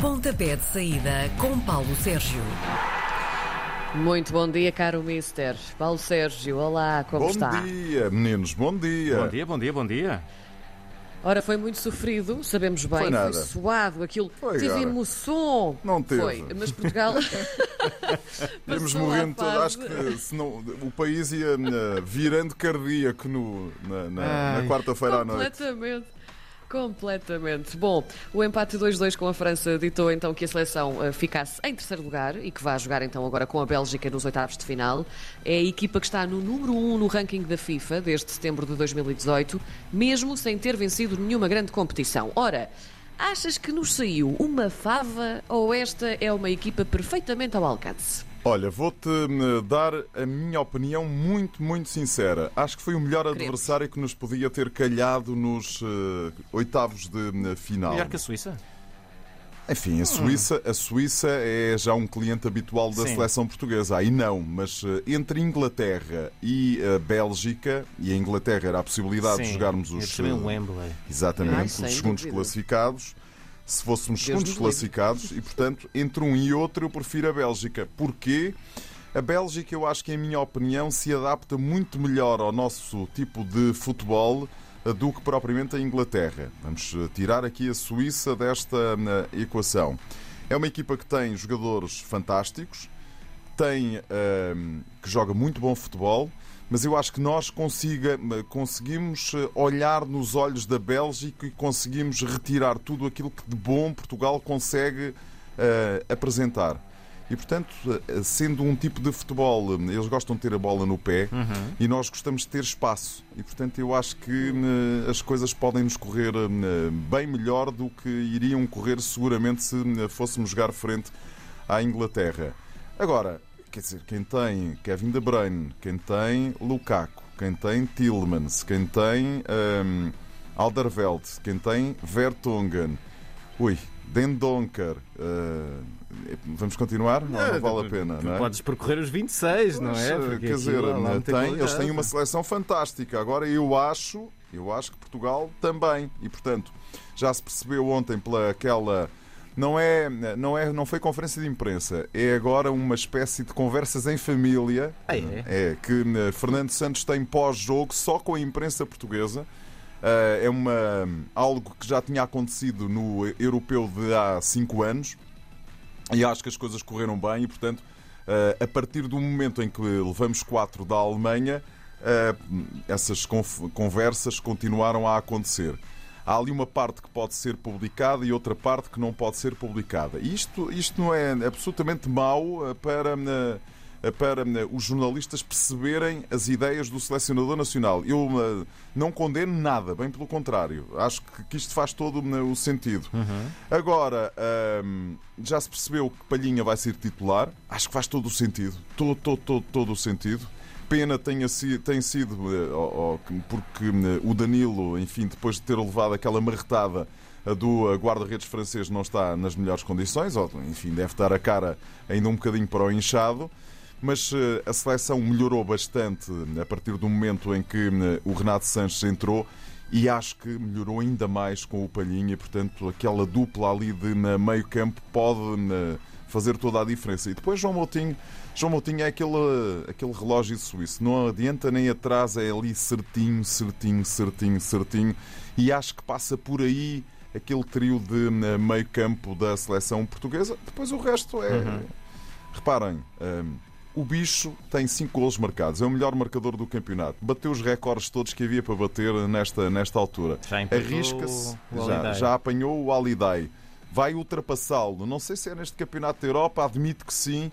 Pontapé de saída com Paulo Sérgio. Muito bom dia, caro Mister. Paulo Sérgio, olá, como bom está? dia, meninos, bom dia. Bom dia, bom dia, bom dia. Ora, foi muito sofrido, sabemos bem, Foi nada. suado, aquilo Foi, teve emoção. Não teve. Foi, mas Portugal. À morrendo todo. Acho que senão, o país ia eh, virando cardíaco no, na, na- na quarta-feira à noite. Completamente. Completamente. Bom, o empate 2-2 com a França ditou então que a seleção eh, ficasse em terceiro lugar e que vai jogar então agora com a Bélgica nos oitavos de final. É a equipa que está no número 1 um no ranking da FIFA desde setembro de 2018, mesmo sem ter vencido nenhuma grande competição. Ora, achas que nos saiu uma fava ou esta é uma equipa perfeitamente ao alcance? Olha, vou-te eh, dar a minha opinião muito, muito sincera. Acho que foi o melhor Queremos. adversário que nos podia ter calhado nos eh, oitavos de eh, final. Melhor que a Suíça? Enfim, a Suíça, a Suíça é já um cliente habitual da Sim. seleção portuguesa. Aí não, mas eh, entre Inglaterra e a Bélgica, e a Inglaterra era a possibilidade de Sim. jogarmos Eu os também eh, o Wembley. Exatamente, Ai, os segundos dúvida. classificados. Se fôssemos segundos classificados, e portanto, entre um e outro, eu prefiro a Bélgica. Porquê? A Bélgica, eu acho que, em minha opinião, se adapta muito melhor ao nosso tipo de futebol eh, do que propriamente a Inglaterra. Vamos eh, tirar aqui a Suíça desta eh, equação. É uma equipa que tem jogadores fantásticos, tem ehm, que joga muito bom futebol, mas eu acho que nós consiga, conseguimos eh, olhar nos olhos da Bélgica e conseguimos retirar tudo aquilo que de bom Portugal consegue eh, apresentar. E portanto, eh, sendo um tipo de futebol, eles gostam de ter a bola no pé e nós gostamos de ter espaço. E portanto, eu acho que as coisas podem nos correr bem melhor do que iriam correr seguramente se fôssemos jogar frente à Inglaterra. Agora, quer dizer, quem tem Kevin De Bruyne, quem tem Lukaku, quem tem Tillmans, quem tem ehm, Alderweireld, quem tem Vertonghen, ui, Den Donker, eh, vamos continuar? Não, não vale a pena, Tu não é? Podes percorrer os 26, não é? Porque Quer dizer, muita tem- eles têm uma seleção fantástica. Agora eu acho, eu acho que Portugal também. E portanto, já se percebeu ontem pela aquela não é, não é, não foi conferência de imprensa, é agora uma espécie de conversas em família. Ah, é? É que eh, Fernando Santos tem pós-jogo só com a imprensa portuguesa. Eh, é uma, algo que já tinha acontecido no europeu de há cinco anos e acho que as coisas correram bem e, portanto, eh, a partir do momento em que levamos quatro da Alemanha, essas conversas continuaram a acontecer. Há ali uma parte que pode ser publicada e outra parte que não pode ser publicada. E isto, isto não é absolutamente mau eh, para, eh, para eh, os jornalistas perceberem as ideias do selecionador nacional. Eu não condeno nada, bem pelo contrário. Acho que, isto faz todo o sentido. Agora, hum, já se percebeu que Palhinha vai ser titular. Acho que faz todo o sentido. Todo, todo, todo, todo o sentido. Pena tenha si- tem sido eh, que- porque eh, o Danilo, enfim, depois de ter levado aquela marretada do guarda-redes francês, não está nas melhores condições. Ou, enfim, deve dar a cara ainda um bocadinho para o inchado. Mas eh, a seleção melhorou bastante a partir do momento em que o Renato Sanches entrou e acho que melhorou ainda mais com o Palhinha. Portanto, aquela dupla ali de na meio campo pode eh, fazer toda a diferença. E depois João Moutinho, João Moutinho é aquele, aquele relógio suíço. Não adianta nem atrás, é ali certinho, certinho, certinho, certinho. E acho que passa por aí aquele trio de eh, meio campo da seleção portuguesa. Depois o resto é... Reparem, hum, o bicho tem 5 golos marcados, é o melhor marcador do campeonato. Bateu os recordes todos que havia para bater nesta, nesta altura. Arrisca-se, já, já apanhou o Alidai. Vai ultrapassá-lo. Não sei se é neste campeonato da Europa, admito que sim.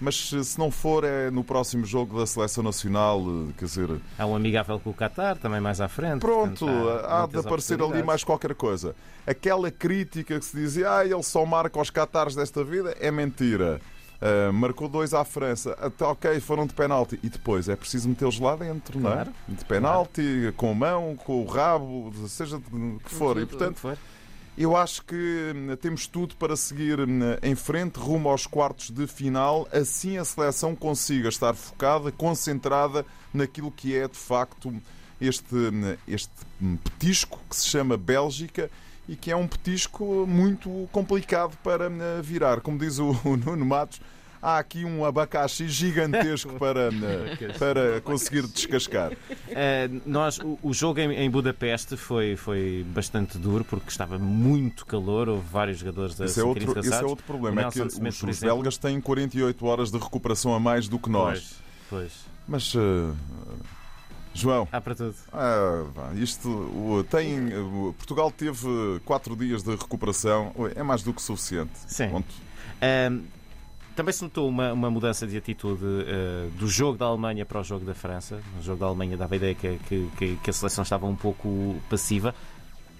Mas se não for, é no próximo jogo da Seleção Nacional. eh, Quer dizer, Há um amigável com o Qatar, também mais à frente. Pronto, portanto, há de muitas aparecer ali mais qualquer coisa. Aquela crítica que se dizia, ah, ele só marca aos Qatares desta vida, é mentira. Ah, marcou dois à França, até ok, foram de penalti. E depois é preciso metê-los lá dentro, não é? Claro. De penalti, com a mão, com o rabo, seja de que for. E portanto, Foi. eu acho que hum, temos tudo para seguir hum, em frente, rumo aos quartos de final. Assim a seleção consiga estar focada, concentrada naquilo que é de facto este, hum, este petisco que se chama Bélgica e que é um petisco muito complicado para eh, virar. Como diz o, Nuno Matos, há aqui um abacaxi gigantesco para, eh, para conseguir descascar. Eh, nós, o, o jogo em, em Budapeste foi, foi bastante duro porque estava muito calor, houve vários jogadores a Esse é, esse é cansados. outro problema, é que os, os exemplo- belgas têm 48 horas de recuperação a mais do que nós. Pois, pois. Mas, eh, João, Há para tudo. ah, isto o- tem. o- Portugal teve 4 dias de recuperação, é mais do que suficiente. Sim. Ahm, também se notou uma, uma mudança de atitude eh, do jogo da Alemanha para o jogo da França. No jogo da Alemanha dava a ideia que- que- que a seleção estava um pouco passiva.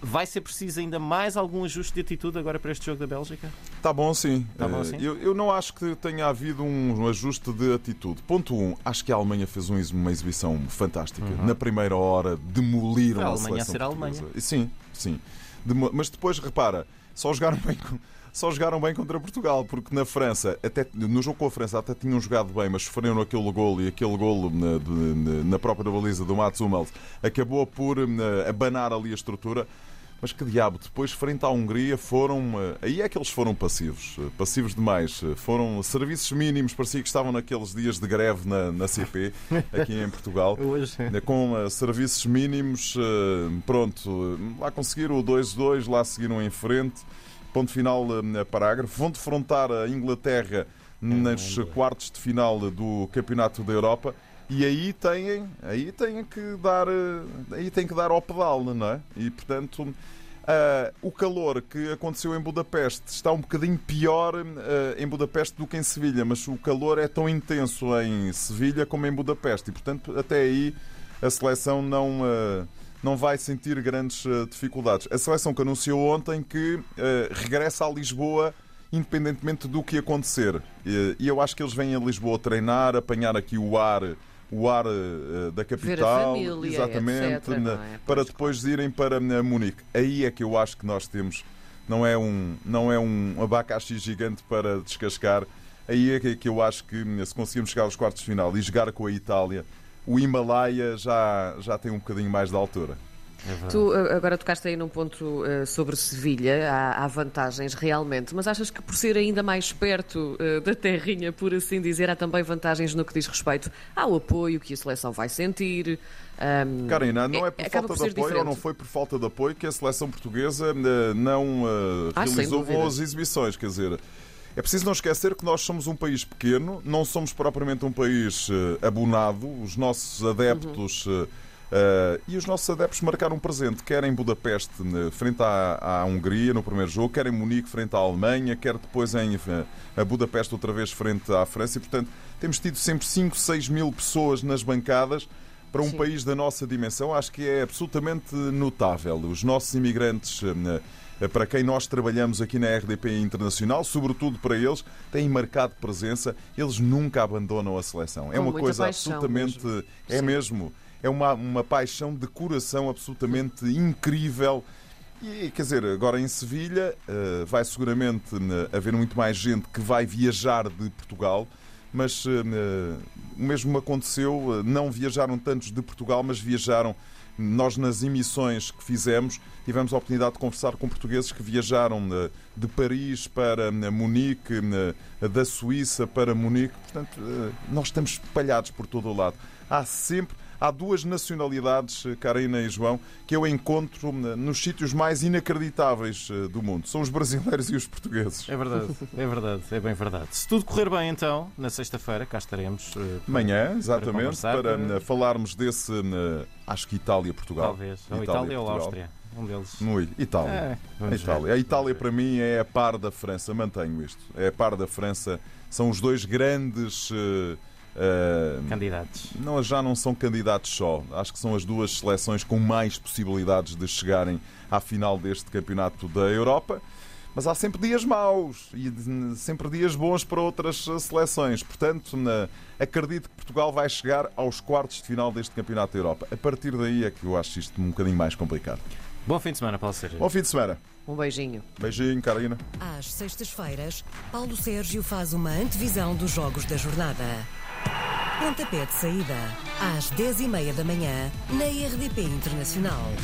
Vai ser preciso ainda mais algum ajuste de atitude agora para este jogo da Bélgica? Tá bom, sim. Tá bom, Eh, sim. Eu, eu não acho que tenha havido um ajuste de atitude. Ponto 1. Um, acho que a Alemanha fez um uma exibição fantástica. Na primeira hora, demoliram Uhum. A a, Alemanha a ser a. Alemanha. Sim, sim. Mas depois, repara, só jogaram bem. com- Só jogaram bem contra Portugal, porque na França, até, no jogo com a França, até tinham jogado bem, mas sofreram aquele golo e aquele golo na, de- na própria baliza do Mats Hummels acabou por eh, abanar ali a estrutura. Mas que diabo, depois, frente à Hungria, foram. eh, Aí é que eles foram passivos. eh, Passivos demais. Eh, Foram serviços mínimos, parecia que estavam naqueles dias de greve na, na CP, aqui em Portugal. Hoje. Eh, Com eh, serviços mínimos, eh, pronto, eh, lá conseguiram o 2-2, lá seguiram em frente. Ponto final, eh, parágrafo. Vão defrontar a Inglaterra nos quartos de final do Campeonato da Europa. E aí têm, aí têm que dar, eh, aí têm que dar ao pedal, não é? E portanto, ah, o calor que aconteceu em Budapeste está um bocadinho pior ah, em Budapeste do que em Sevilha, mas o calor é tão intenso em Sevilha como em Budapeste e, portanto, até aí a seleção não, ah, não vai sentir grandes ah, dificuldades. A seleção que anunciou ontem que ah, regressa a Lisboa independentemente do que acontecer. E, e eu acho que eles vêm a Lisboa treinar, apanhar aqui o ar. O ar ah, da capital, família, exatamente, etc., na- não é? para Pois, depois irem para eh, Munique. Aí é que eu acho que nós temos, não é um, não é um abacaxi gigante para descascar. Aí é que- que eu acho que eh, se conseguirmos chegar aos quartos de final e jogar com a Itália, o Himalaia já, já tem um bocadinho mais de altura. É. Tu uh, agora tocaste aí num ponto uh, sobre Sevilha, há, há vantagens realmente, mas achas que por ser ainda mais perto uh, da terrinha, por assim dizer, há também vantagens no que diz respeito ao apoio que a seleção vai sentir? Um, Karina, não é por acaba falta por de apoio ou diferente. não foi por falta de apoio que a seleção portuguesa eh, não eh, Ah, realizou boas exibições. Quer dizer, é preciso não esquecer que nós somos um país pequeno, não somos propriamente um país eh, abonado. Os nossos adeptos. Uhum. eh, e os nossos adeptos marcaram um presente, quer em Budapeste, frente à, à Hungria, no primeiro jogo, quer em Munique, frente à Alemanha, quer depois em a Budapeste, outra vez, frente à França. E, portanto, temos tido sempre 5, 6 mil pessoas nas bancadas. Para um Sim. país da nossa dimensão, acho que é absolutamente notável. Os nossos imigrantes, eh, para quem nós trabalhamos aqui na RDP Internacional, sobretudo para eles, têm marcado presença. Eles nunca abandonam a seleção. é uma coisa paixão absolutamente. mesmo. É Sim. mesmo. É uma, uma paixão de coração absolutamente incrível. E, quer dizer, agora em Sevilha eh, vai seguramente eh, haver muito mais gente que vai viajar de Portugal, mas eh, o mesmo aconteceu, não viajaram tantos de Portugal, mas viajaram. Nós, nas emissões que fizemos, tivemos a oportunidade de conversar com portugueses que viajaram eh, de Paris para eh, Munique, eh, da Suíça para Munique. Portanto, nós estamos espalhados por todo o lado. Há sempre há duas nacionalidades, eh, Karina e João, que eu encontro eh, nos sítios mais inacreditáveis eh, do mundo. São os brasileiros e os portugueses. É verdade, é verdade, é bem verdade. Se tudo correr bem, então, na sexta-feira, cá estaremos. Amanhã, exatamente, para, para- eh, falarmos desse, acho que Itália-Portugal. Talvez. Ou Itália ou. Áustria. Um deles. No Itália. É, A Itália. ver. A Itália, para mim, é a par da França. Mantenho isto. É a par da França. São os dois grandes. eh, Candidatos. não, já não são candidatos só. Acho que são as duas seleções com mais possibilidades de chegarem à final deste campeonato da Europa. Mas há sempre dias maus e sempre dias bons para outras seleções. Portanto, na- acredito que Portugal vai chegar aos quartos de final deste campeonato da Europa. A partir daí é que eu acho isto um bocadinho mais complicado. Bom fim de semana, Paulo Sérgio. Bom fim de semana. Um beijinho. Beijinho, Karina. Às sextas-feiras, Paulo Sérgio faz uma antevisão dos jogos da jornada. Pontapé de saída, às 10h30 da manhã, na RDP Internacional.